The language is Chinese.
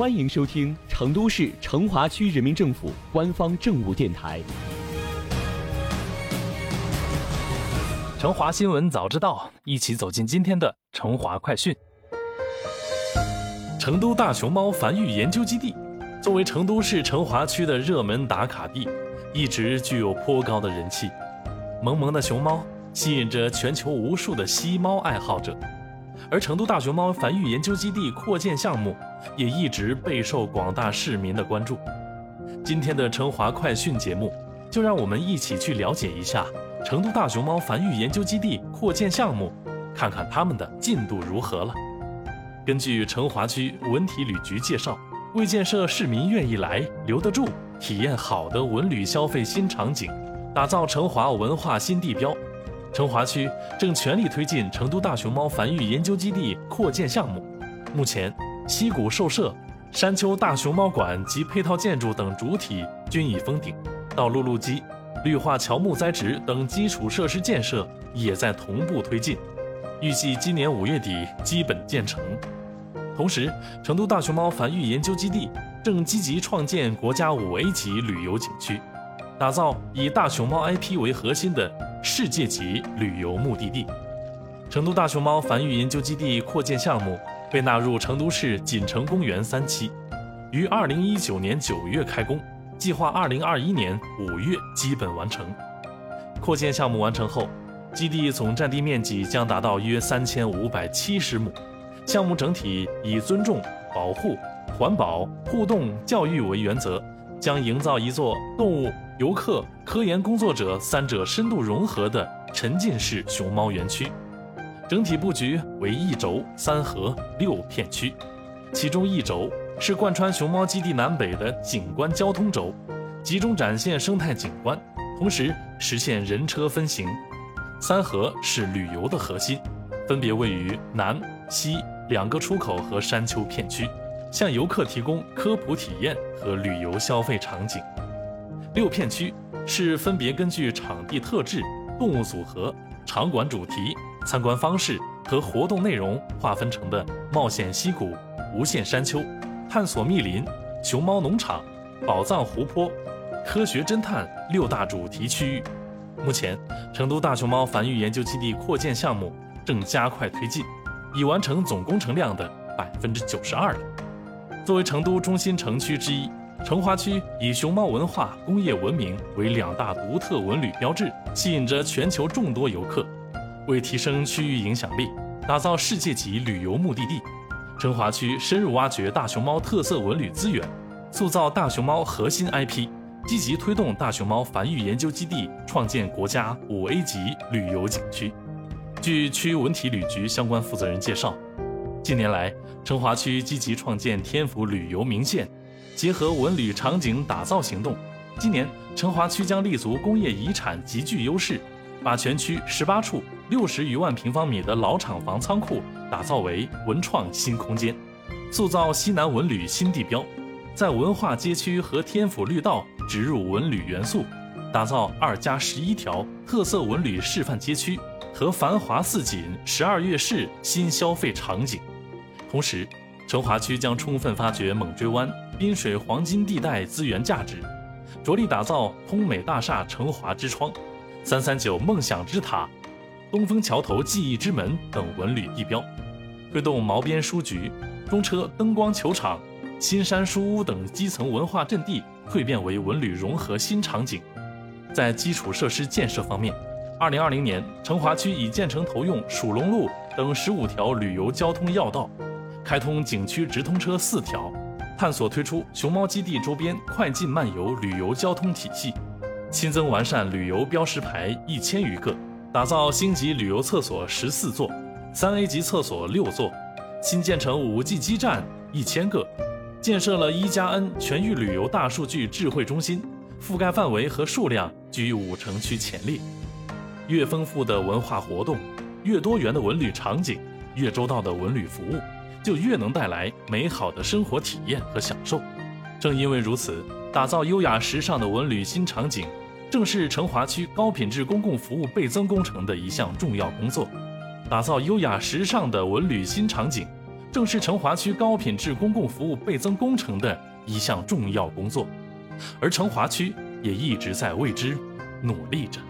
欢迎收听成都市成华区人民政府官方政务电台《成华新闻早知道》，一起走进今天的成华快讯。成都大熊猫繁育研究基地作为成都市成华区的热门打卡地，一直具有颇高的人气。萌萌的熊猫吸引着全球无数的吸猫爱好者，而成都大熊猫繁育研究基地扩建项目也一直备受广大市民的关注。今天的成华快讯节目，就让我们一起去了解一下成都大熊猫繁育研究基地扩建项目，看看他们的进度如何了。根据成华区文体旅局介绍，为建设市民愿意来、留得住、体验好的文旅消费新场景。打造成华文化新地标，成华区正全力推进成都大熊猫繁育研究基地扩建项目。目前，溪谷兽舍、山丘大熊猫馆及配套建筑等主体均已封顶，道路路基、绿化乔木栽植等基础设施建设也在同步推进，预计今年五月底基本建成。同时，成都大熊猫繁育研究基地正积极创建国家五 A 级旅游景区。打造以大熊猫 IP 为核心的世界级旅游目的地。成都大熊猫繁育研究基地扩建项目被纳入成都市锦城公园三期，于二零一九年九月开工，计划二零二一年五月基本完成。扩建项目完成后，基地总占地面积将达到约三千五百七十亩。项目整体以尊重、保护、环保、互动、教育为原则。将营造一座动物、游客、科研工作者三者深度融合的沉浸式熊猫园区，整体布局为一轴三河六片区，其中一轴是贯穿熊猫基地南北的景观交通轴，集中展现生态景观，同时实现人车分行；三河是旅游的核心，分别位于南、西两个出口和山丘片区。向游客提供科普体验和旅游消费场景。六片区是分别根据场地特质、动物组合、场馆主题、参观方式和活动内容划分成的冒险溪谷、无限山丘、探索密林、熊猫农场、宝藏湖泊、科学侦探六大主题区域。目前，成都大熊猫繁育研究基地扩建项目正加快推进，已完成总工程量的百分之九十二了。作为成都中心城区之一，成华区以熊猫文化、工业文明为两大独特文旅标志，吸引着全球众多游客。为提升区域影响力，打造世界级旅游目的地，成华区深入挖掘大熊猫特色文旅资源，塑造大熊猫核心 IP，积极推动大熊猫繁育研究基地创建国家五 A 级旅游景区。据区文体旅局相关负责人介绍。近年来，成华区积极创建天府旅游名县，结合文旅场景打造行动。今年，成华区将立足工业遗产极具优势，把全区十八处六十余万平方米的老厂房仓库打造为文创新空间，塑造西南文旅新地标。在文化街区和天府绿道植入文旅元素，打造二加十一条特色文旅示范街区和繁华似锦十二月市新消费场景。同时，成华区将充分发掘猛追湾滨水黄金地带资源价值，着力打造通美大厦成华之窗、三三九梦想之塔、东风桥头记忆之门等文旅地标，推动毛边书局、中车灯光球场、新山书屋等基层文化阵地蜕变为文旅融合新场景。在基础设施建设方面，二零二零年，成华区已建成投用蜀龙路等十五条旅游交通要道。开通景区直通车四条，探索推出熊猫基地周边快进慢游旅游交通体系，新增完善旅游标识牌一千余个，打造星级旅游厕所十四座，三 A 级厕所六座，新建成五 G 基站一千个，建设了一加 N 全域旅游大数据智慧中心，覆盖范围和数量居五城区前列。越丰富的文化活动，越多元的文旅场景，越周到的文旅服务。就越能带来美好的生活体验和享受。正因为如此，打造优雅时尚的文旅新场景，正是成华区高品质公共服务倍增工程的一项重要工作。打造优雅时尚的文旅新场景，正是成华区高品质公共服务倍增工程的一项重要工作，而成华区也一直在为之努力着。